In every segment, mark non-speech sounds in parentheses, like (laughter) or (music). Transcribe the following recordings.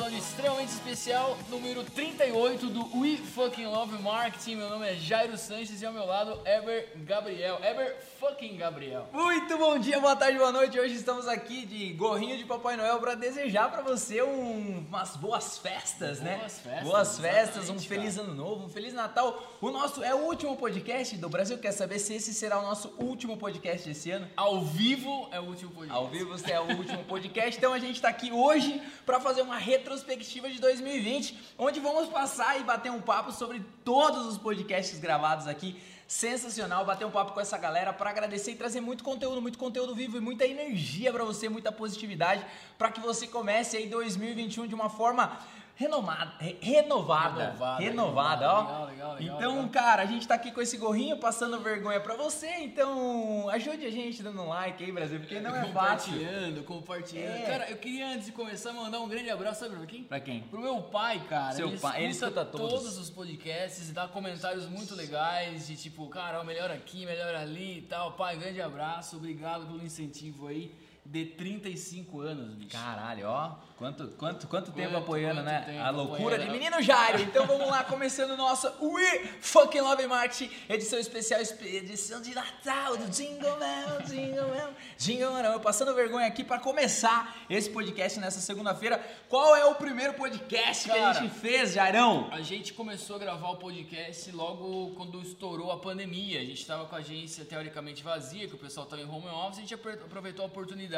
episódio extremamente especial, número 38 do We Fucking Love Marketing. Meu nome é Jairo Sanches e ao meu lado, Eber Gabriel. Eber fucking Gabriel. Muito bom dia, boa tarde, boa noite. Hoje estamos aqui de gorrinho de Papai Noel para desejar para você um, umas boas festas, né? Boas festas, Boas festas, um feliz cara. ano novo, um feliz Natal. O nosso é o último podcast do Brasil. Quer saber se esse será o nosso último podcast desse ano? Ao vivo é o último podcast. Ao vivo, esse é o último podcast. Então a gente está aqui hoje para fazer uma retrospectiva de 2020, onde vamos passar e bater um papo sobre todos os podcasts gravados aqui. Sensacional, bater um papo com essa galera para agradecer e trazer muito conteúdo, muito conteúdo vivo e muita energia para você, muita positividade, para que você comece aí 2021 de uma forma renomada, re- renovada, Renovada, renovada, ó. legal, legal, legal, então, cara, a gente tá aqui com esse gorrinho passando vergonha pra você, então ajude a gente dando um like aí, Brasil, porque não é fácil. Compartilhando, compartilhando. É. Cara, eu queria antes de começar mandar um grande abraço, sabe pra quem? Pra quem? Pro meu pai, cara. Seu ele pai, ele escuta todos. todos os podcasts e dá comentários muito legais de tipo, cara, ó, melhor aqui, melhor ali e tal. Pai, grande abraço, obrigado pelo incentivo aí de 35 anos, bicho. Caralho, ó. Quanto, quanto, quanto tempo Quanto, apoiando, quanto né? tempo a loucura apoiando. de menino Jairo. Então vamos lá, começando nossa We Fucking Love Marketing, edição especial, espe- edição de Natal do Jingle Bell, Jingle Bell, Jingle Bell. Passando vergonha aqui para começar esse podcast nessa segunda-feira. Qual é o primeiro podcast que a Cara, gente fez, Jairão? A gente começou a gravar o podcast logo quando estourou a pandemia. A gente estava com a agência teoricamente vazia, que o pessoal estava em home office. A gente aproveitou a oportunidade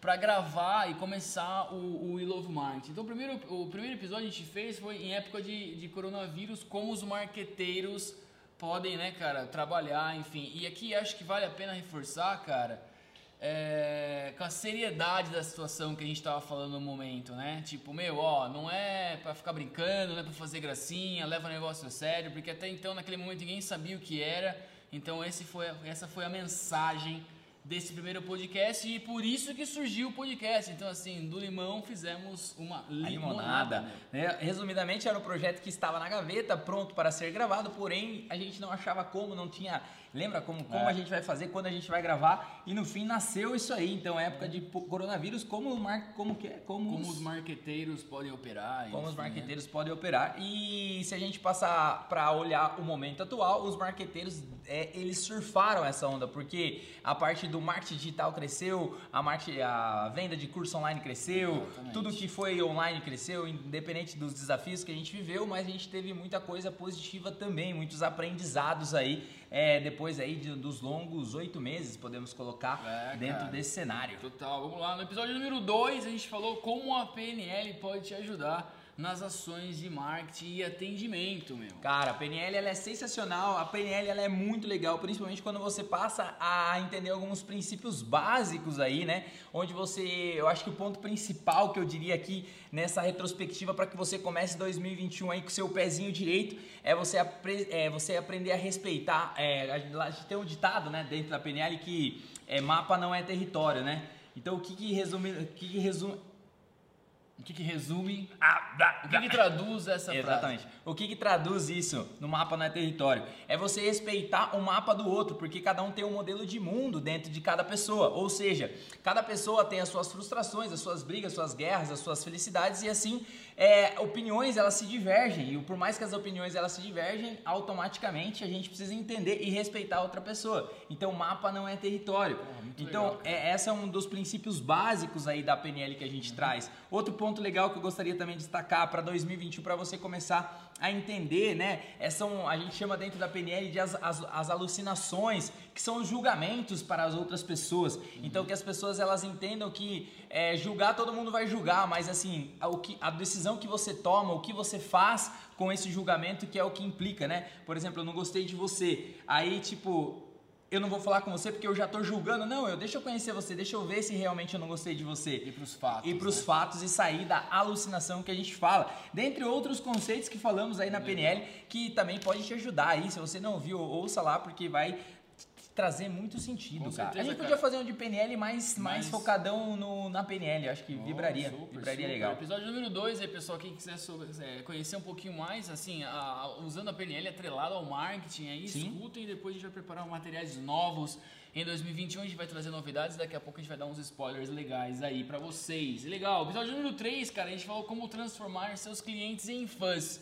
para gravar e começar o, o Love Marketing. Então, o primeiro, o primeiro episódio a gente fez foi em época de, de coronavírus, como os marqueteiros podem, né, cara, trabalhar, enfim. E aqui acho que vale a pena reforçar, cara, é, com a seriedade da situação que a gente tava falando no momento, né? Tipo, meu, ó, não é pra ficar brincando, não é pra fazer gracinha, leva o negócio a sério, porque até então, naquele momento, ninguém sabia o que era. Então, esse foi, essa foi a mensagem desse primeiro podcast e por isso que surgiu o podcast. Então, assim, do limão fizemos uma limonada. limonada. né? Resumidamente, era um projeto que estava na gaveta, pronto para ser gravado, porém a gente não achava como, não tinha. Lembra como, como É. a gente vai fazer, quando a gente vai gravar? E no fim nasceu isso aí. Então, época de coronavírus, como, mar, como que é? Como, Como os, os marqueteiros podem operar. como os enfim, né? marqueteiros podem operar. E se a gente passar para olhar o momento atual, os marqueteiros é, eles surfaram essa onda, porque a parte do marketing digital cresceu, a, marketing, a venda de curso online cresceu, Exatamente. tudo que foi online cresceu, independente dos desafios que a gente viveu, mas a gente teve muita coisa positiva também, muitos aprendizados aí, é, depois aí de- dos longos oito meses, podemos colocar É, dentro cara. desse cenário. Total, vamos lá. No episódio número 2 a gente falou como a PNL pode te ajudar nas ações de marketing e atendimento, meu. Cara, a PNL ela é sensacional, a PNL ela é muito legal, principalmente quando você passa a entender alguns princípios básicos aí, né? Onde você, eu acho que o ponto principal que eu diria aqui nessa retrospectiva para que você comece 2021 aí com seu pezinho direito é você, apre- é você aprender a respeitar. É, tem um ditado, né, dentro da PNL que é, mapa não é território, né? Então o que que resume, o que que resume O que, que resume, Ah, o que, que traduz essa frase? Exatamente. O que, que traduz isso no mapa não é território? É você respeitar o mapa do outro, porque cada um tem um modelo de mundo dentro de cada pessoa. Ou seja, cada pessoa tem as suas frustrações, as suas brigas, as suas guerras, as suas felicidades e assim, é, opiniões elas se divergem. E por mais que as opiniões elas se divergem, automaticamente a gente precisa entender e respeitar a outra pessoa. Então, mapa não é território. então, legal, é, essa é um dos princípios básicos aí da PNL que a gente traz. Outro ponto legal que eu gostaria também de destacar para 2021 para você começar a entender, né? É, são, a gente chama dentro da PNL de as, as, as alucinações, que são os julgamentos para as outras pessoas. Então que as pessoas elas entendam que é, julgar todo mundo vai julgar, mas assim, a, o que, a decisão que você toma, o que você faz com esse julgamento que é o que implica, né? Por exemplo, eu não gostei de você. Aí, tipo, eu não vou falar com você porque eu já tô julgando. Não, eu deixa eu conhecer você, deixa eu ver se realmente eu não gostei de você. E pros fatos. E para os né? fatos e sair da alucinação que a gente fala. Dentre outros conceitos que falamos aí na PNL, que também pode te ajudar aí. Se você não viu, ouça lá, porque vai trazer muito sentido, Com cara. certeza, a gente podia cara. fazer um de PNL mais, mais Mais- focadão no, na PNL, acho que vibraria, Oh, super, vibraria super. legal. Episódio número 2, aí, pessoal, quem quiser so- é, conhecer um pouquinho mais, assim, a- usando a PNL atrelado ao marketing, aí Sim. escutem e depois a gente vai preparar materiais novos. Em 2021 a gente vai trazer novidades, daqui a pouco a gente vai dar uns spoilers legais aí pra vocês. Legal, episódio número 3, cara, a gente falou como transformar seus clientes em fãs.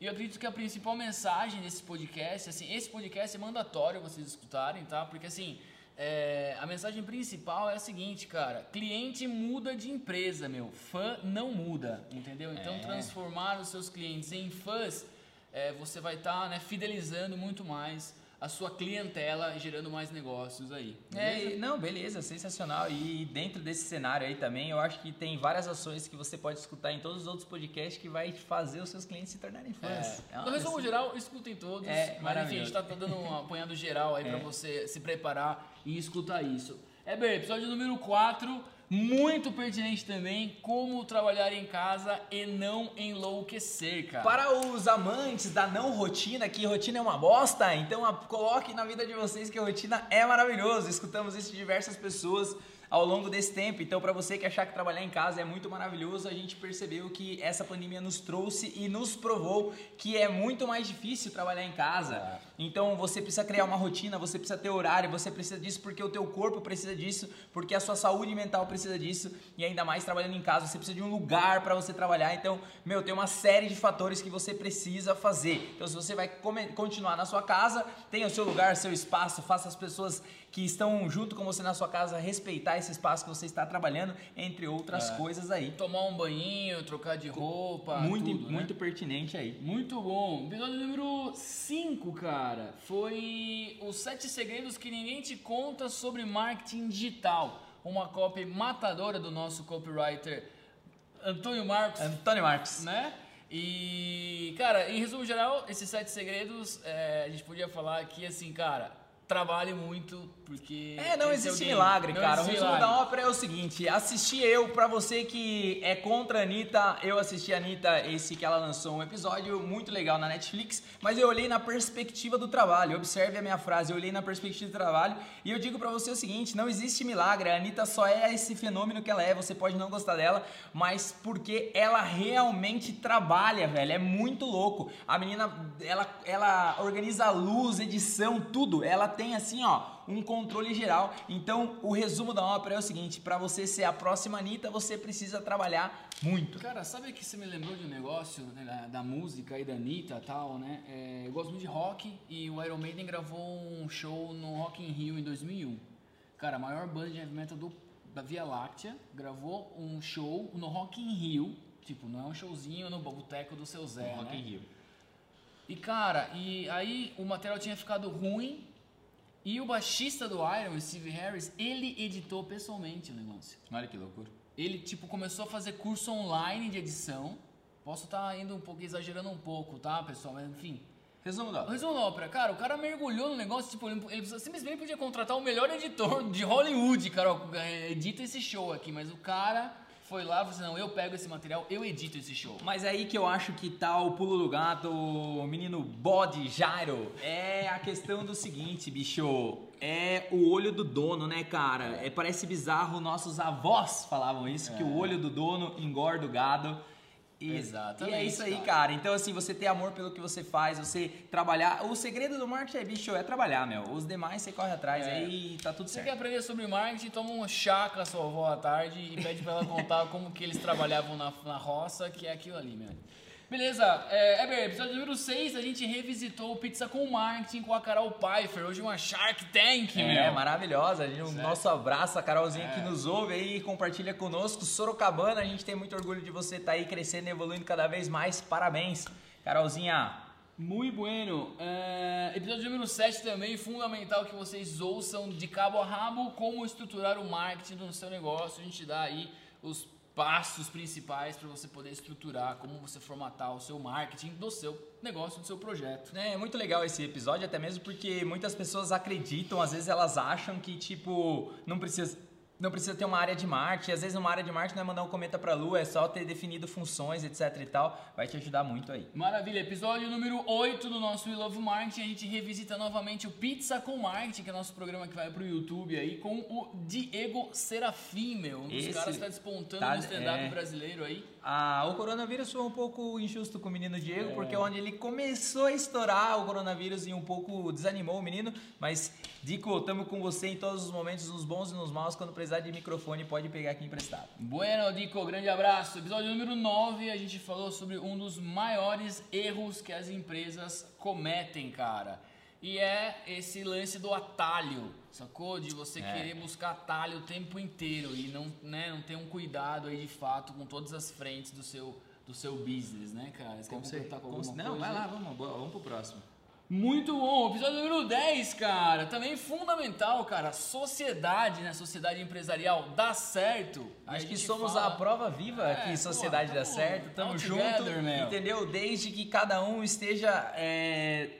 E eu acredito que a principal mensagem desse podcast, assim, esse podcast é mandatório vocês escutarem, tá? Porque assim, é, a mensagem principal é a seguinte, cara, cliente muda de empresa, meu, fã não muda, entendeu? Então É. transformar os seus clientes em fãs, é, você vai estar né, fidelizando muito mais a sua clientela gerando mais negócios aí. É, beleza? e- não, beleza, sensacional. E dentro desse cenário aí também, eu acho que tem várias ações que você pode escutar em todos os outros podcasts que vai fazer os seus clientes se tornarem fãs. É. uma No resumo geral, escutem todos. É, mas enfim, a gente tá, dando um (laughs) apanhado geral aí É. você se preparar e escutar isso. É bem, episódio número 4, muito pertinente também, como trabalhar em casa e não enlouquecer, cara. Para os amantes da não rotina, que rotina é uma bosta, então a- coloque na vida de vocês que a rotina é maravilhoso. Escutamos isso de diversas pessoas ao longo desse tempo. Então, para você que achar que trabalhar em casa é muito maravilhoso, a gente percebeu que essa pandemia nos trouxe e nos provou que é muito mais difícil trabalhar em casa. Então, você precisa criar uma rotina, você precisa ter horário, você precisa disso porque o teu corpo precisa disso, porque a sua saúde mental precisa disso e ainda mais trabalhando em casa, você precisa de um lugar para você trabalhar. Então, meu, tem uma série de fatores que você precisa fazer. Então, se você vai continuar na sua casa, tenha o seu lugar, seu espaço, faça as pessoas que estão junto com você na sua casa respeitar esse espaço que você está trabalhando, entre outras É. coisas aí. Tomar um banhinho, trocar de roupa, muito, tudo, né? muito pertinente aí. Muito bom. Episódio número 5, cara, foi os sete segredos que ninguém te conta sobre marketing digital. Uma copy matadora do nosso copywriter Antônio Marcos, Antônio Marcos. né? E, cara, em resumo geral, esses sete segredos, é, a gente podia falar aqui assim, cara, trabalhe muito, porque... É, não esse existe o milagre, Não cara. O existe resumo milagre. da ópera é o seguinte: assisti eu, pra você que é contra a Anitta, eu assisti a Anitta, esse que ela lançou um episódio muito legal na Netflix, mas eu olhei na perspectiva do trabalho. Observe a minha frase, eu olhei na perspectiva do trabalho e eu digo pra você o seguinte: não existe milagre. A Anitta só é esse fenômeno que ela é, você pode não gostar dela, mas porque ela realmente trabalha, velho. É muito louco. A menina, ela, ela organiza a luz, edição, tudo. Ela tem assim, ó um controle geral. Então, o resumo da ópera é o seguinte: para você ser a próxima Anitta, você precisa trabalhar muito. Cara, sabe que você me lembrou de um negócio né, da, da música e da Anitta e tal, né? É, eu gosto muito de rock e o Iron Maiden gravou um show no Rock in Rio em 2001. Cara, a maior banda de heavy metal do, da Via Láctea gravou um show no Rock in Rio. Tipo, não é um showzinho no boteco do seu Zé, né? Rio. E cara, e aí o material tinha ficado ruim e o baixista do Iron, Steve Harris, ele editou pessoalmente o negócio. Olha que loucura. Ele, tipo, começou a fazer curso online de edição. Posso estar indo um pouco, exagerando um pouco, tá, pessoal? Mas, enfim. Resumo da ópera. resumo da ópera, cara, o cara mergulhou no negócio, tipo, ele, ele simplesmente podia contratar o melhor editor de Hollywood, cara, ó, edita esse show aqui, mas o cara foi lá e falou assim, não, eu pego esse material, eu edito esse show. Mas aí que eu acho que tá o pulo do gato, o menino bode Jairo. É a questão do seguinte, bicho. É o olho do dono, né, cara? É, parece bizarro, nossos avós falavam isso, que o olho do dono engorda o gado. E, Exatamente, E é isso aí, cara. cara. Então, assim, você ter amor pelo que você faz, você trabalhar. O segredo do marketing é, bicho, é trabalhar, meu. Os demais você corre atrás É. aí e tá tudo Você certo. quer aprender sobre marketing, toma um chá com a sua avó à tarde e pede pra ela contar (laughs) como que eles trabalhavam na, na roça, que é aquilo ali, meu. Beleza, é, Eber, episódio número 6, a gente revisitou o Pizza com Marketing com a Carol Pfeiffer, hoje uma Shark Tank, É, meu. maravilhosa. A gente- Certo. nosso abraço, a Carolzinha É. que nos ouve aí e compartilha conosco. Sorocabana, a gente tem muito orgulho de você estar aí crescendo e evoluindo cada vez mais. Parabéns, Carolzinha. Muito bueno. É, episódio número 7 também, fundamental que vocês ouçam de cabo a rabo como estruturar o marketing no seu negócio. A gente dá aí os passos principais para você poder estruturar, como você formatar o seu marketing do seu negócio, do seu projeto. É muito legal esse episódio, até mesmo porque muitas pessoas acreditam, às vezes elas acham que, tipo, não precisa não precisa ter uma área de marketing. Às vezes uma área de marketing não é mandar um cometa para a lua, é só ter definido funções, etc e tal. Vai te ajudar muito aí. Maravilha. Episódio número 8 do nosso We Love Marketing. A gente revisita novamente o Pizza com Marketing, que é nosso programa que vai pro YouTube aí, com o Diego Serafim, meu. Um dos Esse caras que tá despontando tá- no stand-up é. brasileiro aí. Ah, o coronavírus foi um pouco injusto com o menino É. Diego, porque onde ele começou a estourar o coronavírus e um pouco desanimou o menino. Mas, Dico, estamos com você em todos os momentos, nos bons e nos maus. Quando precisar de microfone, pode pegar aqui emprestado. Bueno, Dico, grande abraço. Episódio número 9, a gente falou sobre um dos maiores erros que as empresas cometem, cara. E é esse lance do atalho, sacou? De você É. querer buscar atalho o tempo inteiro e não, né, não ter um cuidado aí de fato com todas as frentes do seu, do seu business, né, cara? Você quer completar com Como se- alguma Não, coisa? vai lá, vamos, vamos pro próximo. Muito bom. Episódio número 10, cara. Também fundamental, cara. Sociedade, né? Sociedade empresarial dá certo. Acho que somos fala- a prova viva É, que sociedade pô, dá certo, tamo junto, together, entendeu? Desde que cada um esteja, é,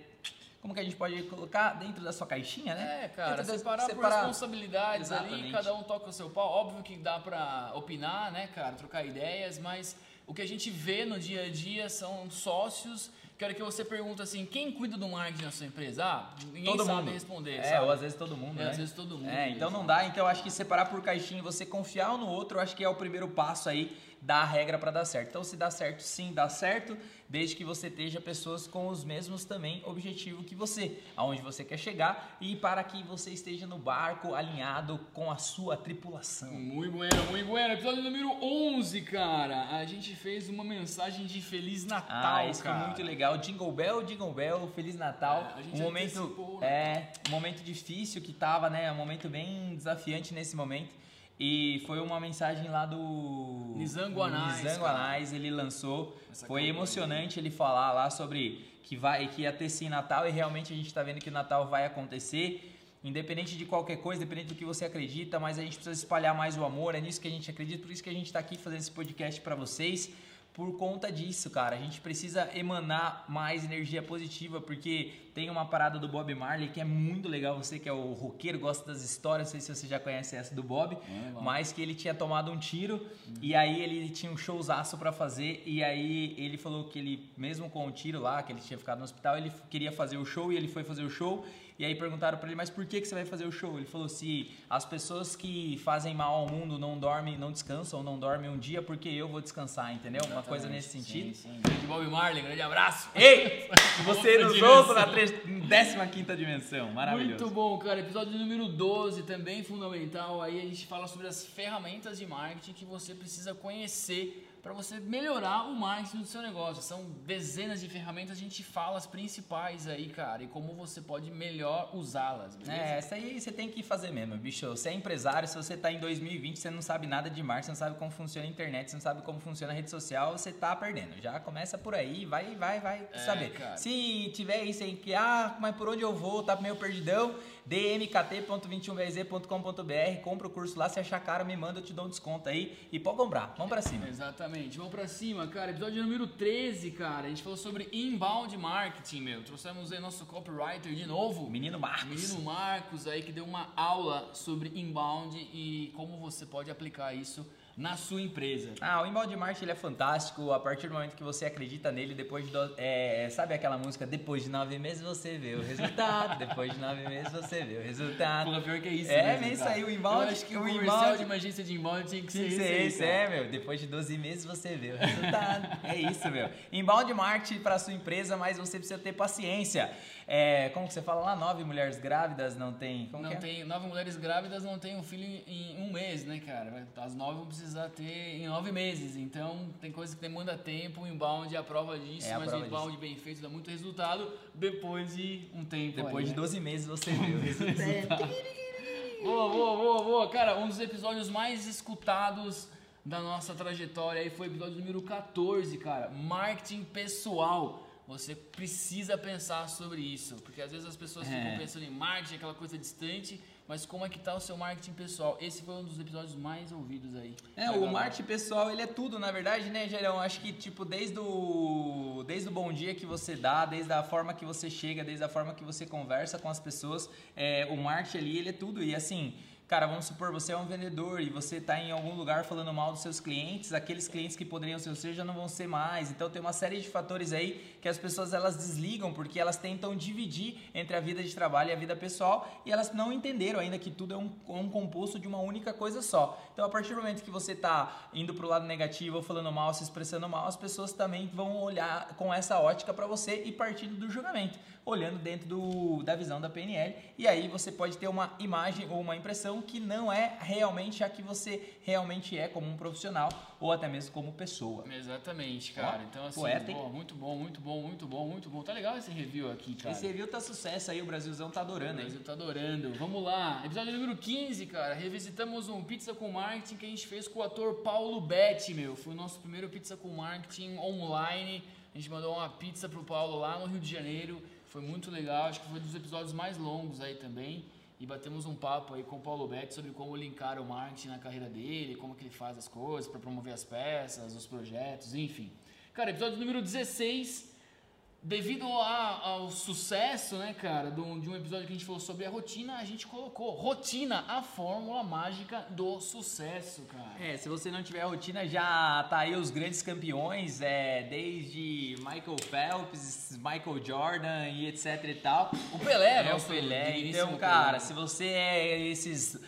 como que a gente pode colocar dentro da sua caixinha, né? É, cara, Dentro separar, por responsabilidades ali, Exatamente. cada um toca o seu pau. Óbvio que dá pra opinar, né, cara, trocar ideias, mas o que a gente vê no dia a dia são sócios. Que hora que você pergunta assim, quem cuida do marketing na sua empresa? Ah, ninguém Todo sabe mundo. responder, É, sabe? ou às vezes todo mundo, É, né? às vezes todo mundo. É, então mesmo. não dá. Então eu acho que separar por caixinha e você confiar um no outro, eu acho que é o primeiro passo aí da regra para dar certo. Então se dá certo, sim, dá certo, desde que você esteja pessoas com os mesmos também objetivo que você, aonde você quer chegar e para que você esteja no barco alinhado com a sua tripulação. Muito bueno, muito bueno. Episódio número 11, cara. A gente fez uma mensagem de Feliz Natal, Ah, isso cara. foi muito legal. Jingle Bell, Jingle Bell, Feliz Natal. É, a gente um momento, né? é, um momento difícil que tava, né? Um momento bem desafiante nesse momento. E foi uma mensagem lá do. Anais, ele lançou. Essa foi emocionante ele falar lá sobre que vai que ia ter sim Natal e realmente a gente tá vendo que o Natal vai acontecer. Independente de qualquer coisa, independente do que você acredita, mas a gente precisa espalhar mais o amor, é nisso que a gente acredita, por isso que a gente tá aqui fazendo esse podcast para vocês por conta disso, cara. A gente precisa emanar mais energia positiva, porque tem uma parada do Bob Marley que é muito legal. Você que é o roqueiro, gosta das histórias, não sei se você já conhece essa do Bob, é, mas que ele tinha tomado um tiro uhum. e aí ele tinha um showzaço para fazer. E aí ele falou que ele, mesmo com o tiro lá, que ele tinha ficado no hospital, ele queria fazer o show e ele foi fazer o show. E aí perguntaram para ele, mas por que, que você vai fazer o show? Ele falou: se as pessoas que fazem mal ao mundo não dormem, não descansam, não dormem um dia, porque eu vou descansar, entendeu? Exatamente. Uma coisa nesse sentido. Sim, sim. Bob Marley, grande abraço. Ei! Você nos ouça na em 15 dimensão. Maravilhoso. Muito bom, cara. Episódio número 12 também fundamental. Aí a gente fala sobre as ferramentas de marketing que você precisa conhecer para você melhorar o marketing do seu negócio. São dezenas de ferramentas, a gente fala as principais aí, cara, e como você pode melhor usá-las, beleza? É, essa aí você tem que fazer mesmo, bicho. Você é empresário, se você tá em 2020, você não sabe nada de marketing, você não sabe como funciona a internet, você não sabe como funciona a rede social, você tá perdendo. Já começa por aí, vai, vai, vai É, saber. cara. Se tiver isso aí que, ah, mas por onde eu vou, tá meio perdidão, dmkt.21bz.com.br, compra o curso lá, se achar caro, me manda, eu te dou um desconto aí e pode comprar. Vamos pra cima. Exatamente. Vamos pra cima, cara. Episódio número 13, cara. A gente falou sobre inbound marketing, meu. Trouxemos aí nosso copywriter de novo. Menino Marcos. Menino Marcos aí que deu uma aula sobre inbound e como você pode aplicar isso na sua empresa. Ah, o inbound marketing ele é fantástico. A partir do momento que você acredita nele, depois de. do- é, sabe aquela música? Depois de nove meses você vê o resultado. depois de nove meses você vê o resultado. Porra, pior que é isso. É, mesmo, isso cara. aí, o inbound- Eu acho que o o inbound- de uma agência de inbound tinha que ser Tinha que esse. ser aí, esse, cara. é, meu. Depois de 12 meses você vê o resultado. é isso, meu. Inbound marketing para sua empresa, mas você precisa ter paciência. É, como que você fala lá? Nove mulheres grávidas não tem. Como Não que é? tem, nove mulheres grávidas não tem um filho em um mês, né, cara? As nove vão precisar ter em nove meses. Então, tem coisa que demanda tempo, o inbound é a prova disso, É a mas prova o inbound bem feito dá muito resultado depois de um tempo. Depois aí, de né? 12 meses você vê o (laughs) resultado. Boa, boa, boa, boa. Cara, um dos episódios mais escutados da nossa trajetória aí foi o episódio número 14, cara. Marketing pessoal. Você precisa pensar sobre isso, porque às vezes as pessoas É. ficam pensando em marketing, aquela coisa distante, mas como é que tá o seu marketing pessoal? Esse foi um dos episódios mais ouvidos aí. É, o marketing pessoal, ele é tudo, na verdade, né, Gerão? Acho que, tipo, desde o, desde o bom dia que você dá, desde a forma que você chega, desde a forma que você conversa com as pessoas, é, o marketing ali, ele é tudo. E, assim, Cara, vamos supor, você é um vendedor e você está em algum lugar falando mal dos seus clientes, aqueles clientes que poderiam ser você já não vão ser mais. Então tem uma série de fatores aí que as pessoas elas desligam porque elas tentam dividir entre a vida de trabalho e a vida pessoal e elas não entenderam ainda que tudo é um, um composto de uma única coisa só. Então a partir do momento que você está indo para o lado negativo falando mal, se expressando mal, as pessoas também vão olhar com essa ótica para você e partindo do julgamento, olhando dentro do, da visão da PNL e aí você pode ter uma imagem ou uma impressão que não é realmente a que você realmente é como um profissional ou até mesmo como pessoa. Exatamente, cara. Ó, então, assim, poeta, boa, muito bom, muito bom, muito bom, muito bom. Tá legal esse review aqui, cara. Esse review tá sucesso aí, o Brasilzão tá adorando, O Brasil tá adorando. Vamos lá. Episódio número 15, cara. Revisitamos um Pizza com Marketing que a gente fez com o ator Paulo Betti, meu. Foi o nosso primeiro Pizza com Marketing online. A gente mandou uma pizza pro Paulo lá no Rio de Janeiro. Foi muito legal. Acho que foi um dos episódios mais longos aí também e batemos um papo aí com o Paulo Beck sobre como linkar o marketing na carreira dele, como que ele faz as coisas para promover as peças, os projetos, enfim. Cara, episódio número 16, devido a, ao sucesso, né, cara, de um, de um episódio que a gente falou sobre a rotina, a gente colocou rotina, a fórmula mágica do sucesso, cara. É, se você não tiver rotina, já tá aí os grandes campeões, é, desde Michael Phelps, Michael Jordan e etc e tal. O Pelé, é, o Pelé. Então, cara, Pelé. se você é esses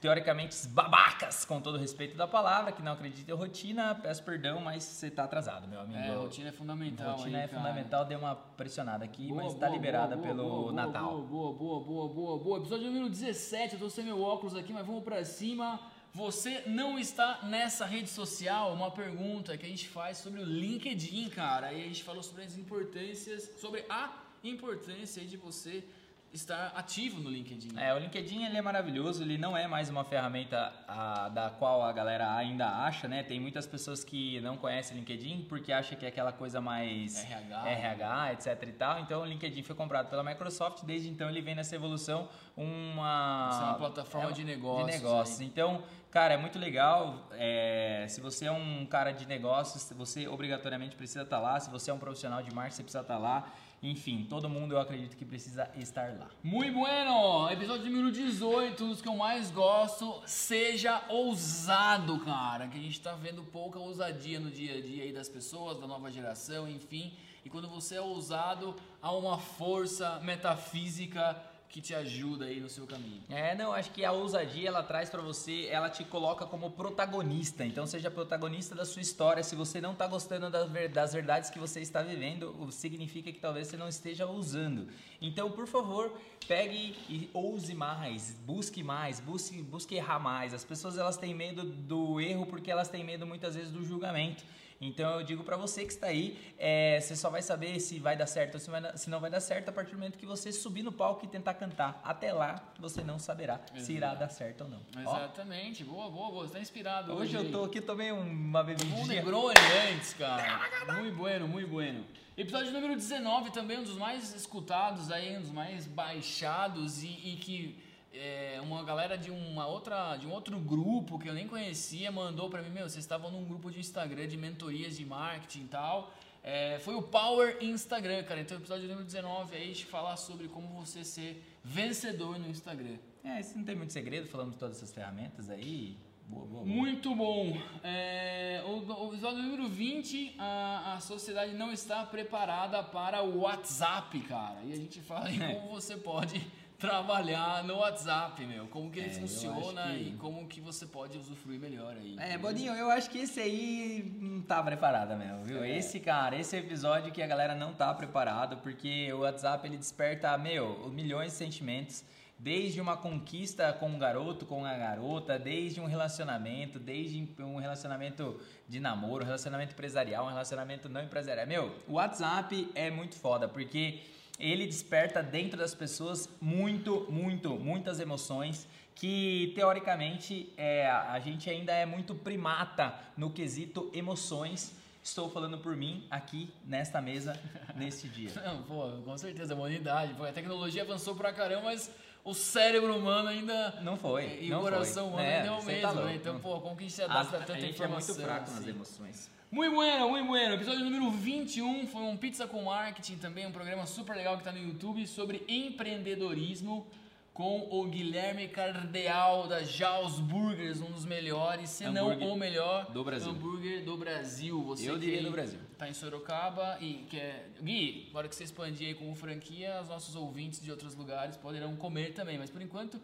teoricamente babacas, com todo o respeito da palavra, que não acreditam em rotina, peço perdão, mas você está atrasado, meu amigo. É, rotina é fundamental. Rotina aí, é cara. fundamental, deu uma pressionada aqui, boa, mas está liberada boa, pelo boa, Natal. Boa, boa, boa, boa, boa. Episódio número 17, eu tô sem meu óculos aqui, mas vamos para cima. Você não está nessa rede social? Uma pergunta que a gente faz sobre o LinkedIn, cara. Aí a gente falou sobre as importâncias, sobre a importância de você estar ativo no LinkedIn. É, o LinkedIn ele é maravilhoso, ele não é mais uma ferramenta a, da qual a galera ainda acha, né? Tem muitas pessoas que não conhecem o LinkedIn porque acham que é aquela coisa mais RH, RH etc e tal. Então o LinkedIn foi comprado pela Microsoft, desde então ele vem nessa evolução uma... Isso é uma plataforma é, de negócios. De negócios. Então, cara, é muito legal. É, se você é um cara de negócios, você obrigatoriamente precisa estar lá. Se você é um profissional de marketing, você precisa estar lá. Enfim, todo mundo eu acredito que precisa estar lá. Muito bueno! Episódio número 18, um dos que eu mais gosto. Seja ousado, cara. Que a gente tá vendo pouca ousadia no dia a dia aí das pessoas, da nova geração, enfim. E quando você é ousado, há uma força metafísica que te ajuda aí no seu caminho. É, não, acho que a ousadia ela traz para você, ela te coloca como protagonista. Então seja protagonista da sua história. Se você não tá gostando das verdades que você está vivendo, significa que talvez você não esteja usando. Então, por favor, pegue e ouse mais, busque mais, busque, busque errar mais. As pessoas elas têm medo do erro porque elas têm medo muitas vezes do julgamento. Então eu digo para você que está aí, é, você só vai saber se vai dar certo ou se, vai, se, não vai dar certo a partir do momento que você subir no palco e tentar cantar. Até lá você não saberá se irá dar certo ou não. Exatamente, Ó. boa, boa, boa. Você tá inspirado hoje. Hoje eu tô aqui, tomei uma bebidinha. Um Negroni antes, cara. muito bueno, muito bueno. Episódio número 19 também, um dos mais escutados aí, um dos mais baixados e, e que é, uma galera de uma outra de um outro grupo que eu nem conhecia mandou para mim meu vocês estavam num grupo de Instagram de mentorias de marketing e tal é, foi o Power Instagram cara então episódio número 19 aí de falar sobre como você ser vencedor no Instagram é isso não tem muito segredo falando de todas essas ferramentas aí Boa, boa, boa. Muito bom. É, o, o, episódio número 20, a, a sociedade não está preparada para o WhatsApp, cara. E a gente fala em como você pode trabalhar no WhatsApp, meu. Como que ele é, funciona que... e como que você pode usufruir melhor aí. É, Bodinho, eu acho que esse aí não tá preparado mesmo, viu? É. Esse, cara, esse episódio que a galera não tá preparado, porque o WhatsApp ele desperta, meu, milhões de sentimentos. Desde uma conquista com um garoto, com a garota, desde um relacionamento, desde um relacionamento de namoro, um relacionamento empresarial, um relacionamento não empresarial. Meu, o WhatsApp é muito foda, porque ele desperta dentro das pessoas muito, muito, muitas emoções que teoricamente é, a gente ainda é muito primata no quesito emoções. Estou falando por mim aqui nesta mesa (laughs) neste dia. Não, pô, com certeza, a humanidade. Pô, a tecnologia avançou pra caramba, mas o cérebro humano ainda. Não foi. E não o coração foi. humano é, ainda é o tá mesmo, tá né? Então, pô, como que a gente se adapta a, tanta a gente informação? é muito fraco assim. nas emoções. Muito bueno, muito bueno. Episódio número 21 foi um Pizza com Marketing também, um programa super legal que está no YouTube sobre empreendedorismo com o Guilherme Cardeal da Jaws Burgers, um dos melhores, se não o melhor do Brasil. hambúrguer do Brasil. Você Eu diria do Brasil. Tá em Sorocaba e quer. Gui, agora que você expandir aí como franquia, os nossos ouvintes de outros lugares poderão comer também, mas por enquanto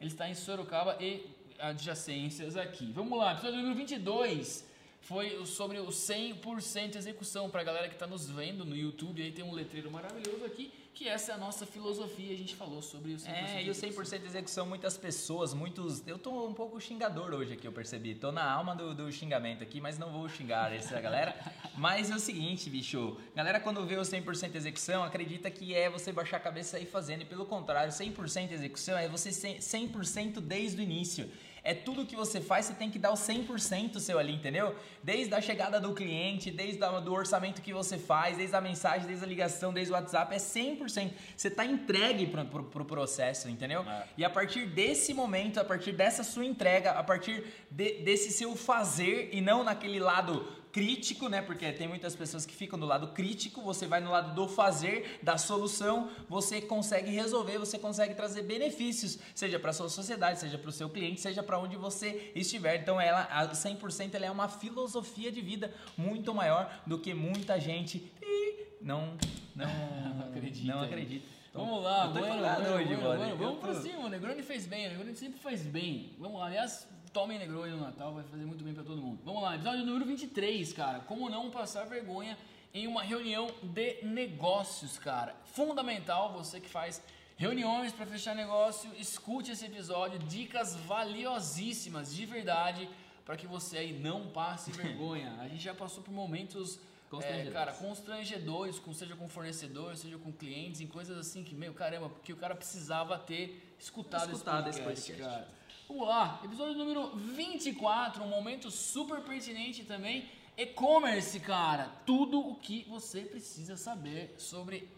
ele está em Sorocaba e adjacências aqui. Vamos lá, episódio número 22 foi sobre o 100% execução. Pra galera que tá nos vendo no YouTube, aí tem um letreiro maravilhoso aqui, que essa é a nossa filosofia. A gente falou sobre o 100% É, e o 100% execução, muitas pessoas, muitos. Eu tô um pouco xingador hoje aqui, eu percebi. Tô na alma do, do xingamento aqui, mas não vou xingar essa galera. (laughs) Mas é o seguinte, bicho. Galera, quando vê o 100% execução, acredita que é você baixar a cabeça e ir fazendo. E pelo contrário, 100% execução é você 100%, 100% desde o início. É tudo que você faz, você tem que dar o 100% seu ali, entendeu? Desde a chegada do cliente, desde a, do orçamento que você faz, desde a mensagem, desde a ligação, desde o WhatsApp, é 100%. Você tá entregue pro, pro, pro processo, entendeu? É. E a partir desse momento, a partir dessa sua entrega, a partir de- desse seu fazer e não naquele lado crítico, né? Porque tem muitas pessoas que ficam do lado crítico, você vai no lado do fazer, da solução, você consegue resolver, você consegue trazer benefícios, seja para sua sociedade, seja para o seu cliente, seja para onde você estiver. Então ela, a 100% ela é uma filosofia de vida muito maior do que muita gente ih, não não (laughs) acredita. Não acredita. Então, Vamos lá, eu tô bueno, bueno, hoje, bueno, mano. bueno. Vamos pra cima, o Negroni fez bem, o Negroni sempre faz bem. Vamos lá, aliás, tomem Negroni no Natal, vai fazer muito bem pra todo mundo. Vamos lá, episódio número 23, cara. Como não passar vergonha em uma reunião de negócios, cara. Fundamental, você que faz reuniões pra fechar negócio, escute esse episódio, dicas valiosíssimas, de verdade, pra que você aí não passe (laughs) vergonha. A gente já passou por momentos é, Constrangedores. cara, constrangedores, com, seja com fornecedor, seja com clientes, em coisas assim que, meu, caramba, porque o cara precisava ter escutado, Escutado esse esse podcast, podcast. cara. Vamos lá, episódio número 24, um momento super pertinente também, e-commerce, cara. Tudo o que você precisa saber sobre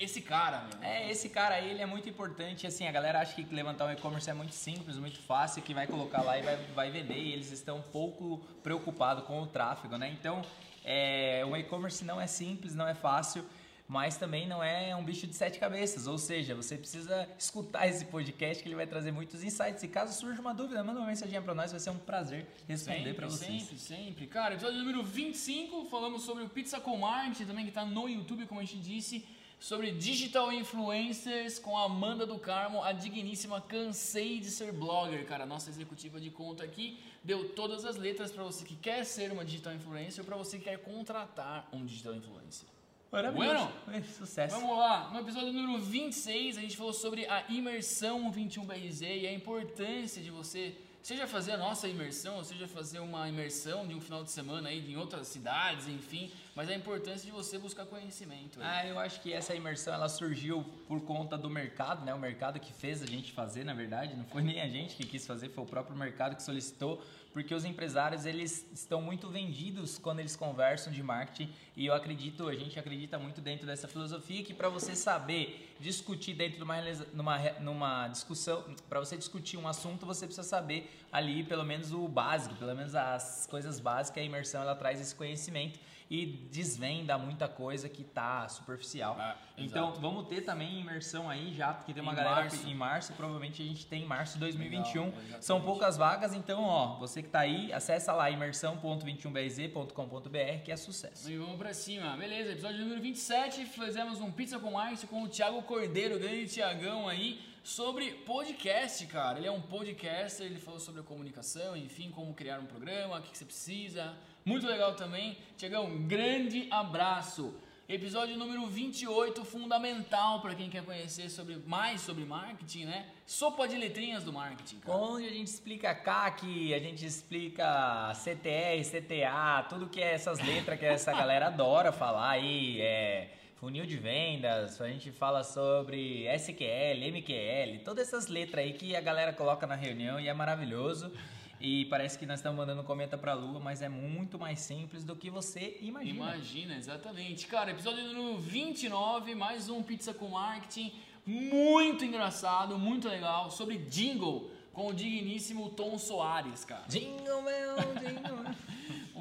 esse cara, meu. É, esse cara aí, ele é muito importante. Assim, a galera acha que levantar um e-commerce é muito simples, muito fácil, que vai colocar lá e vai, vai vender. E eles estão um pouco preocupados com o tráfego, né? Então, é, o e-commerce não é simples, não é fácil, mas também não é um bicho de sete cabeças. Ou seja, você precisa escutar esse podcast que ele vai trazer muitos insights. E caso surja uma dúvida, manda uma mensagem para nós, vai ser um prazer responder para vocês. sempre, sempre. Cara, episódio número 25, falamos sobre o Pizza com Marketing, também que tá no YouTube, como a gente disse, sobre Digital Influencers com a Amanda do Carmo, a digníssima Cansei de Ser Blogger, cara, nossa executiva de conta aqui, deu todas as letras para você que quer ser uma Digital Influencer ou para você que quer contratar um Digital Influencer. Maravilhoso. É, Sucesso. Vamos lá, no episódio número 26 a gente falou sobre a imersão 21BRZ e a importância de você, seja fazer a nossa imersão, ou seja fazer uma imersão de um final de semana aí em outras cidades, enfim, mas a importância de você buscar conhecimento. aí. Ah, eu acho que essa imersão ela surgiu por conta do mercado, né? O mercado que fez a gente fazer, na verdade, não foi nem a gente que quis fazer, foi o próprio mercado que solicitou, porque os empresários eles estão muito vendidos quando eles conversam de marketing e eu acredito, a gente acredita muito dentro dessa filosofia que para você saber discutir dentro de uma numa, numa discussão, para você discutir um assunto, você precisa saber ali pelo menos o básico, pelo menos as coisas básicas, a imersão ela traz esse conhecimento e desvenda muita coisa que tá superficial. Ah, então, exato. vamos ter também imersão aí já, porque tem uma Em galera março. em março, provavelmente a gente tem em março de 2021. Legal. São poucas vagas, então, ó, você que tá aí, acessa lá imersão.21bz.com.br que é sucesso. E vamos pra cima. Beleza, episódio número 27, fizemos um Pizza com Marketing com o Thiago Cordeiro, grande Tiagão aí, sobre podcast, cara. Ele é um podcaster, ele falou sobre comunicação, enfim, como criar um programa, o que, que você precisa. Muito legal também. Tiagão, um grande abraço. Episódio número 28, fundamental para quem quer conhecer sobre, mais sobre marketing, né? Sopa de letrinhas do marketing, cara. Onde a gente explica CAC, a gente explica CTR, CTA, tudo que é essas letras que essa galera adora falar aí, é funil de vendas, a gente fala sobre SQL, MQL, todas essas letras aí que a galera coloca na reunião e é maravilhoso. E parece que nós estamos mandando cometa pra lua, mas é muito mais simples do que você imagina. Imagina, exatamente. Cara, episódio número 29, mais um Pizza com Marketing. Muito engraçado, muito legal. Sobre jingle, com o digníssimo Tom Soares, cara. Jingle bell, jingle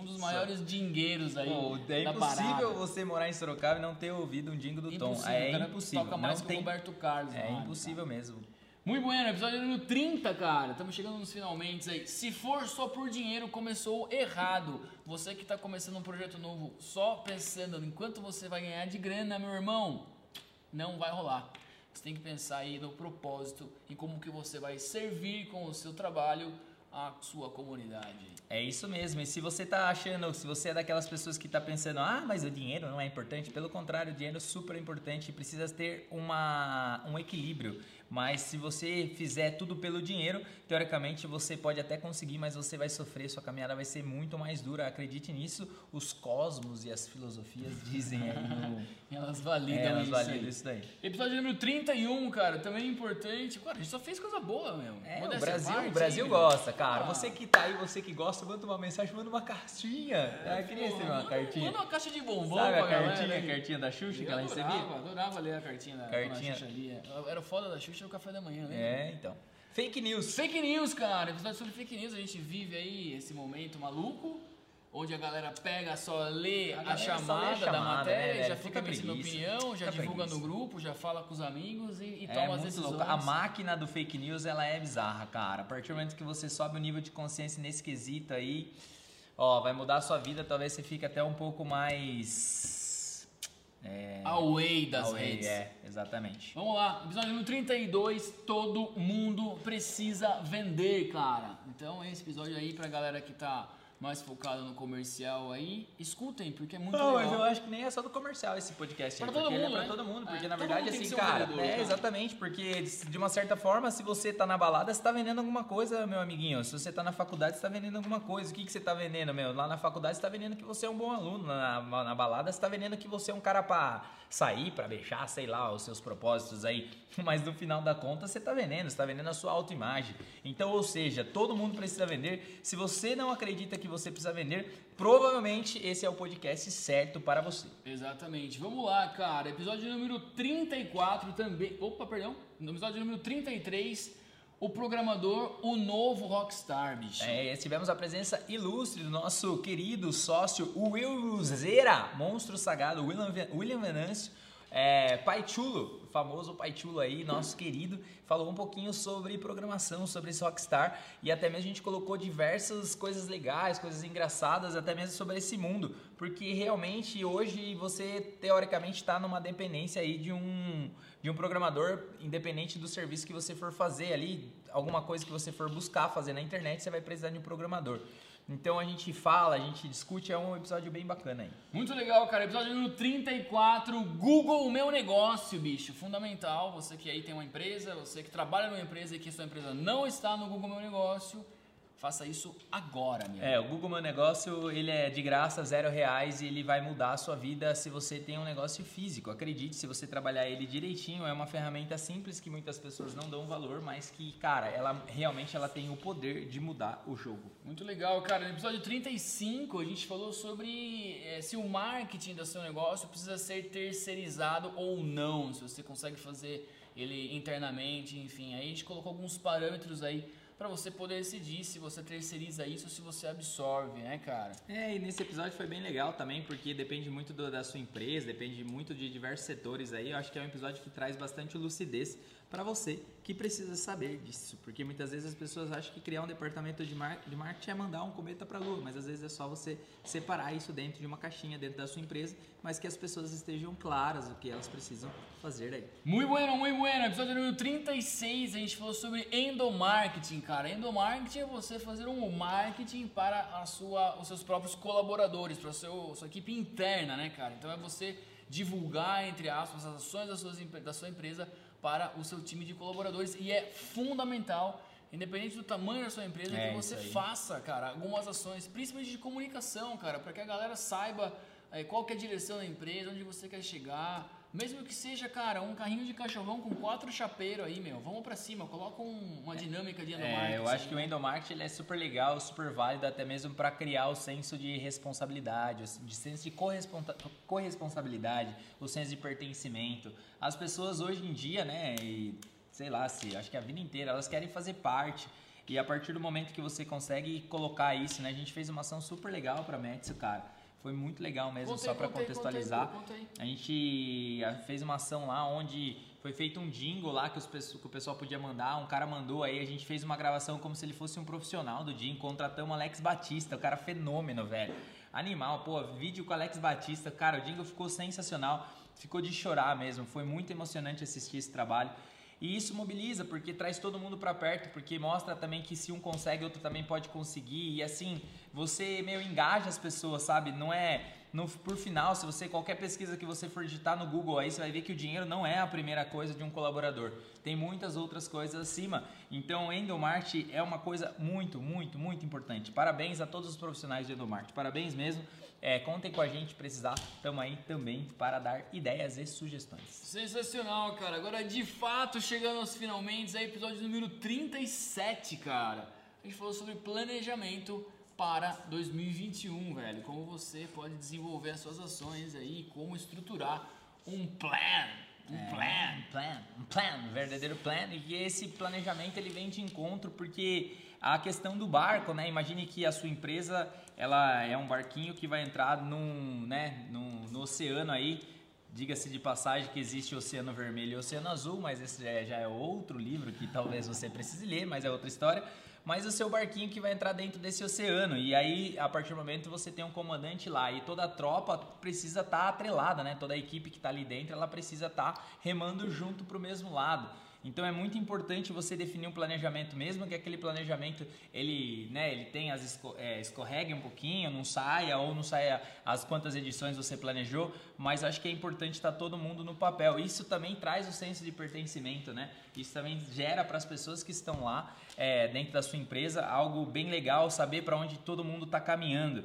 dos maiores dingueiros aí Pô, é impossível parada. você morar em Sorocaba e não ter ouvido um jingle do Tom. Impossível, É o cara impossível. Toca mais não que tem... o Roberto Carlos. É no rádio, impossível mesmo. Muito bueno, episódio número 30, cara. Estamos chegando nos finalmente aí. Se for só por dinheiro, começou errado. Você que está começando um projeto novo só pensando em quanto você vai ganhar de grana, meu irmão, não vai rolar. Você tem que pensar aí no propósito, em como que você vai servir com o seu trabalho a sua comunidade. É isso mesmo. E se você tá achando, se você é daquelas pessoas que tá pensando, ah, mas o dinheiro não é importante, pelo contrário, o dinheiro é super importante e precisa ter uma, um equilíbrio. Mas se você fizer tudo pelo dinheiro, teoricamente você pode até conseguir, mas você vai sofrer, sua caminhada vai ser muito mais dura. Acredite nisso, os cosmos e as filosofias dizem aí no... (laughs) Elas validam, é, elas isso, validam aí. isso daí. Episódio número 31, cara, também importante. Cara, a gente só fez coisa boa, meu. É, o Modéstia Brasil, parte, o Brasil gosta, cara. Ah. Você que tá aí, você que gosta, manda uma mensagem, manda uma cartinha. É, eu queria Pô, receber uma manda- cartinha. Manda uma caixa de bombom Sabe a galera, cartinha, né? a cartinha da Xuxa que Eu ela adorava, recebia? adorava ler a cartinha da Cartinha. Xuxa lia. Era foda da Xuxa no café da manhã, né? É, então. Fake news. Fake news, cara. Episódio sobre fake news. A gente vive aí esse momento maluco, onde a galera pega, só lê A a, só lê chamada da chamada, matéria, né, já fica preguiça. opinião, já divulga no preguiça. grupo, já fala com os amigos e, e É toma as decisões. louco. A máquina do fake news, ela é bizarra, cara. A partir do momento que você sobe o nível de consciência nesse quesito aí, ó, vai mudar a sua vida. Talvez você fique até um pouco mais... É, Away das away, redes. É, exatamente. Vamos lá, episódio número 32, todo mundo precisa vender, cara. Então esse episódio aí pra galera que tá mais focada no comercial aí, escutem, porque é muito Não, legal. mas eu acho que nem é só do comercial esse podcast aí, Pra todo porque ele mundo, é né? pra todo mundo, porque É, na todo verdade assim, cara, vendedor, é cara. exatamente, porque de uma certa forma, se você tá na balada, você tá vendendo alguma coisa, meu amiguinho. Se você tá na faculdade, você tá vendendo alguma coisa. O que que você tá vendendo, meu? Lá na faculdade você tá vendendo que você é um bom aluno, na, na balada você tá vendendo que você é um cara pra sair, pra beijar, sei lá, os seus propósitos aí. (laughs) Mas no final da conta, você tá vendendo, você tá vendendo a sua autoimagem. Então, ou seja, todo mundo precisa vender. Se você não acredita que você precisa vender, provavelmente esse é o podcast certo para você. Exatamente. Vamos lá, cara. Episódio número 34 também. Opa, perdão. No episódio número 33, o programador, o novo Rockstar, bicho. É, tivemos a presença ilustre do nosso querido sócio Will Zera, monstro sagrado, William, William Venâncio, é, Pai Chulo, o famoso Pai Chulo aí, nosso querido, falou um pouquinho sobre programação, sobre esse Rockstar e até mesmo a gente colocou diversas coisas legais, coisas engraçadas, até mesmo sobre esse mundo, porque realmente hoje você teoricamente está numa dependência aí de um de um programador, independente do serviço que você for fazer ali, alguma coisa que você for buscar fazer na internet, você vai precisar de um programador. Então a gente fala, a gente discute, é um episódio bem bacana aí. Muito legal, cara. Episódio número 34, Google Meu Negócio, bicho. Fundamental. Você que aí tem uma empresa, você que trabalha numa empresa e que sua empresa não está no Google Meu Negócio, faça isso agora, meu. É, o Google Meu Negócio, ele é de graça, zero reais e ele vai mudar a sua vida se você tem um negócio físico. Acredite, se você trabalhar ele direitinho, é uma ferramenta simples que muitas pessoas não dão valor, mas que, cara, ela realmente ela tem o poder de mudar o jogo. Muito legal, cara. No episódio 35, a gente falou sobre eh, se o marketing do seu negócio precisa ser terceirizado ou não, se você consegue fazer ele internamente, enfim. Aí a gente colocou alguns parâmetros aí para você poder decidir se você terceiriza isso ou se você absorve, né, cara? É, e nesse episódio foi bem legal também, porque depende muito do- da sua empresa, depende muito de diversos setores aí. Eu acho que é um episódio que traz bastante lucidez para você que precisa saber disso, porque muitas vezes as pessoas acham que criar um departamento de, mar de marketing é mandar um cometa para a lua, mas às vezes é só você separar isso dentro de uma caixinha dentro da sua empresa, mas que as pessoas estejam claras o que elas precisam fazer aí. Muito bueno, muito bueno. Episódio número 36, a gente falou sobre endomarketing, cara. Endomarketing é você fazer um marketing para a sua, os seus próprios colaboradores, para a sua equipe interna, né, cara? Então é você divulgar, entre aspas, as ações da sua empresa para o seu time de colaboradores e é fundamental, independente do tamanho da sua empresa, É, que você faça, cara, algumas ações, principalmente de comunicação, cara, para que a galera saiba eh, qual que é a direção da empresa, onde você quer chegar. Mesmo que seja, cara, um carrinho de cachorrão com quatro chapeiros aí, meu. Vamos pra cima, coloca um- uma dinâmica de endomarketing. É, eu acho que o endomarketing ele é super legal, super válido, até mesmo para criar o senso de responsabilidade, de senso de corresponsa- corresponsabilidade, o senso de pertencimento. As pessoas hoje em dia, né, e sei lá, se acho que a vida inteira elas querem fazer parte. E a partir do momento que você consegue colocar isso, né, a gente fez uma ação super legal para Metsu, cara. Foi muito legal mesmo, Conta só para contextualizar. conta aí. A gente ah, fez uma ação lá onde foi feito um jingle lá que, os, que o pessoal podia mandar, um cara mandou aí, a gente fez uma gravação como se ele fosse um profissional do jingle, contratamos Alex Batista, o cara fenômeno, velho. Animal, pô, vídeo com Alex Batista, cara, o jingle ficou sensacional, ficou de chorar mesmo, foi muito emocionante assistir esse trabalho. E isso mobiliza, porque traz todo mundo para perto, porque mostra também que se um consegue, outro também pode conseguir. E assim, você meio engaja as pessoas, sabe? Não é no, por final, se você qualquer pesquisa que você for digitar no Google aí, você vai ver que o dinheiro não é a primeira coisa de um colaborador. Tem muitas outras coisas acima. Então, Endomart é uma coisa muito, muito, muito importante. Parabéns a todos os profissionais de Endomart. Parabéns mesmo. É, contem com a gente, precisar, estamos aí também para dar ideias e sugestões. Sensacional, cara. Agora, de fato, chegando aos finalmente, aí, episódio número 37, cara. A gente falou sobre planejamento para 2021, velho. Como você pode desenvolver as suas ações aí, como estruturar um plan. Um é, plan. Um plan, um plan, um verdadeiro plan. E esse planejamento ele vem de encontro porque a questão do barco, né? Imagine que a sua empresa ela é um barquinho que vai entrar num, né, num, no oceano aí. Diga-se de passagem que existe Oceano Vermelho e Oceano Azul, mas esse já é, já é outro livro que talvez você precise ler, mas é outra história mas o seu barquinho que vai entrar dentro desse oceano. E aí, a partir do momento, você tem um comandante lá e toda a tropa precisa estar tá atrelada, né? Toda a equipe que está ali dentro, ela precisa estar tá remando junto para o mesmo lado. Então é muito importante você definir um planejamento, mesmo que aquele planejamento ele, né, ele tenha as esco é, escorregue um pouquinho, não saia ou não saia as quantas edições você planejou, mas acho que é importante estar todo mundo no papel. Isso também traz o senso de pertencimento, né? Isso também gera para as pessoas que estão lá é, dentro da sua empresa algo bem legal, saber para onde todo mundo está caminhando.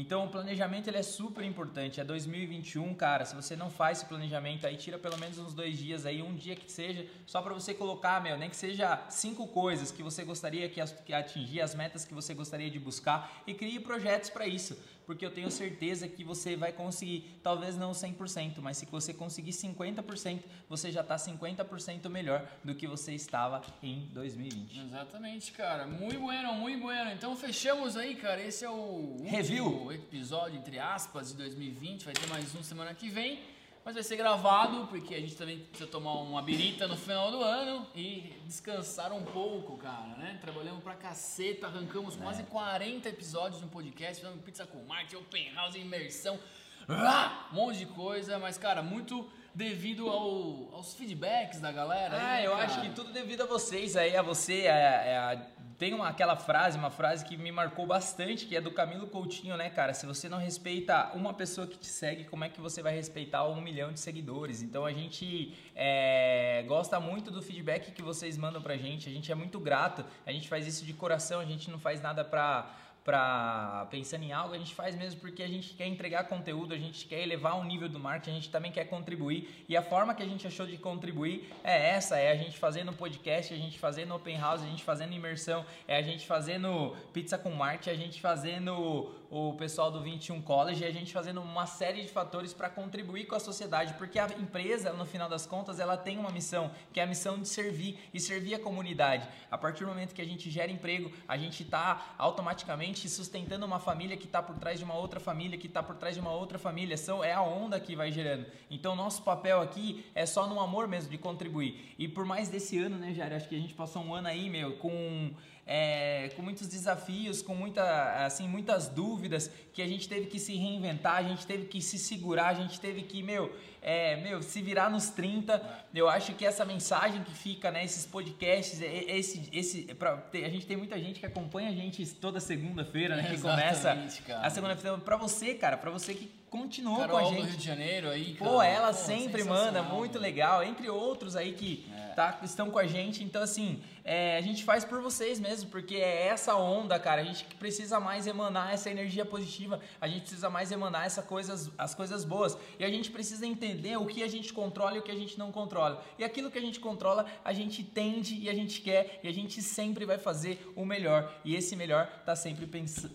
Então o planejamento ele é super importante. É 2021, cara. Se você não faz esse planejamento aí, tira pelo menos uns dois dias aí, um dia que seja, só para você colocar, meu, nem que seja cinco coisas que você gostaria que atingir, as metas que você gostaria de buscar e crie projetos para isso porque eu tenho certeza que você vai conseguir, talvez não 100%, mas se você conseguir 50%, você já está 50% melhor do que você estava em 2020. Exatamente, cara. Muito bueno, muito bueno. Então fechamos aí, cara. Esse é o review episódio entre aspas de 2020. Vai ter mais um semana que vem. Mas vai ser gravado, porque a gente também precisa tomar uma birita no final do ano e descansar um pouco, cara, né? Trabalhamos pra caceta, arrancamos é. quase 40 episódios no podcast, fizemos pizza com Marte, open house, imersão, ah, um monte de coisa, mas, cara, muito devido ao, aos feedbacks da galera. Ah, aí, eu cara? acho que tudo devido a vocês aí, a você, a, a tem uma, aquela frase, uma frase que me marcou bastante, que é do Camilo Coutinho, né, cara? Se você não respeita uma pessoa que te segue, como é que você vai respeitar um milhão de seguidores? Então a gente é, gosta muito do feedback que vocês mandam pra gente, a gente é muito grato, a gente faz isso de coração, a gente não faz nada pra para pensando em algo, a gente faz mesmo porque a gente quer entregar conteúdo, a gente quer elevar o nível do marketing, a gente também quer contribuir. E a forma que a gente achou de contribuir é essa, é a gente fazendo podcast, a gente fazendo open house, a gente fazendo imersão, é a gente fazendo pizza com marketing, a gente fazendo o pessoal do 21 College e a gente fazendo uma série de fatores para contribuir com a sociedade, porque a empresa, no final das contas, ela tem uma missão, que é a missão de servir e servir a comunidade. A partir do momento que a gente gera emprego, a gente está automaticamente sustentando uma família que está por trás de uma outra família, que está por trás de uma outra família. São, é a onda que vai gerando. Então, nosso papel aqui é só no amor mesmo de contribuir. E por mais desse ano, né, Jair? Acho que a gente passou um ano aí, meu, com é, com muitos desafios, com muita, assim, muitas dúvidas, que a gente teve que se reinventar, a gente teve que se segurar, a gente teve que, meu, é, meu, se virar nos 30. Eu acho que essa mensagem que fica, né, esses podcasts, esse, esse, pra, ter, a gente tem muita gente que acompanha a gente toda segunda-feira, né, que começa cara. a segunda-feira. Para você, cara, para você que continuou Carol com a gente. do Rio de Janeiro aí, cara. Pô, ela Pô, sempre manda, muito legal, entre outros aí que é. tá, estão com a gente. Então, assim, é, a gente faz por vocês mesmo, porque é essa onda, cara. A gente precisa mais emanar essa energia positiva, a gente precisa mais emanar essa coisas, as coisas boas. E a gente precisa entender o que a gente controla e o que a gente não controla. E aquilo que a gente controla, a gente tende e a gente quer e a gente sempre vai fazer o melhor. E esse melhor tá sempre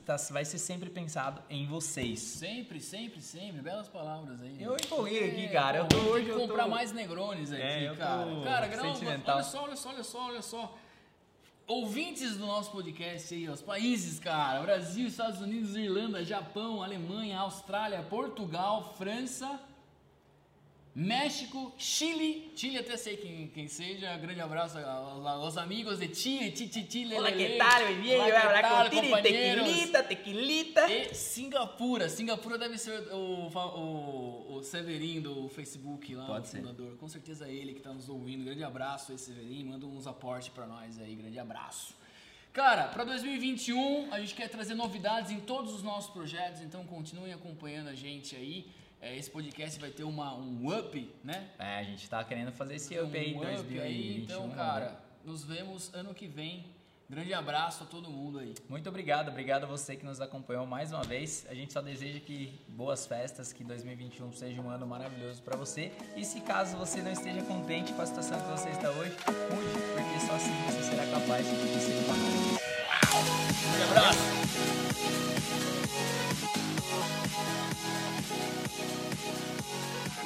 tá, vai ser sempre pensado em vocês. Sempre, sempre, sempre. Belas palavras aí. Eu empolguei aqui, cara. Eu tô hoje. Eu comprar tô... mais negrones aqui, é, cara. Cara, grão, olha só, olha só, olha só, olha só ouvintes do nosso podcast aí, os países, cara. Brasil, Estados Unidos, Irlanda, Japão, Alemanha, Austrália, Portugal, França. México, Chile, Chile até sei quem, quem seja, grande abraço aos amigos de Chile, Chile, Chile, Olá, que tal, meu? Vai falar com tequilita, tequilita. E Singapura, Singapura deve ser o, o, o Severin do Facebook lá, Pode o ser. fundador. Com certeza é ele que tá nos ouvindo, grande abraço aí Severin, manda uns aportes pra nós aí, grande abraço. Cara, para 2021 a gente quer trazer novidades em todos os nossos projetos, então continuem acompanhando a gente aí. É, esse podcast vai ter uma, um up, né? É, a gente tá querendo fazer esse up aí em um up 2021. aí. Então, né? cara, nos vemos ano que vem. Grande abraço a todo mundo aí. Muito obrigado, obrigado a você que nos acompanhou mais uma vez. A gente só deseja que boas festas, que 2021 seja um ano maravilhoso para você. E se caso você não esteja contente com a situação que você está hoje, mude, porque só assim você será capaz de ser uma Grande abraço!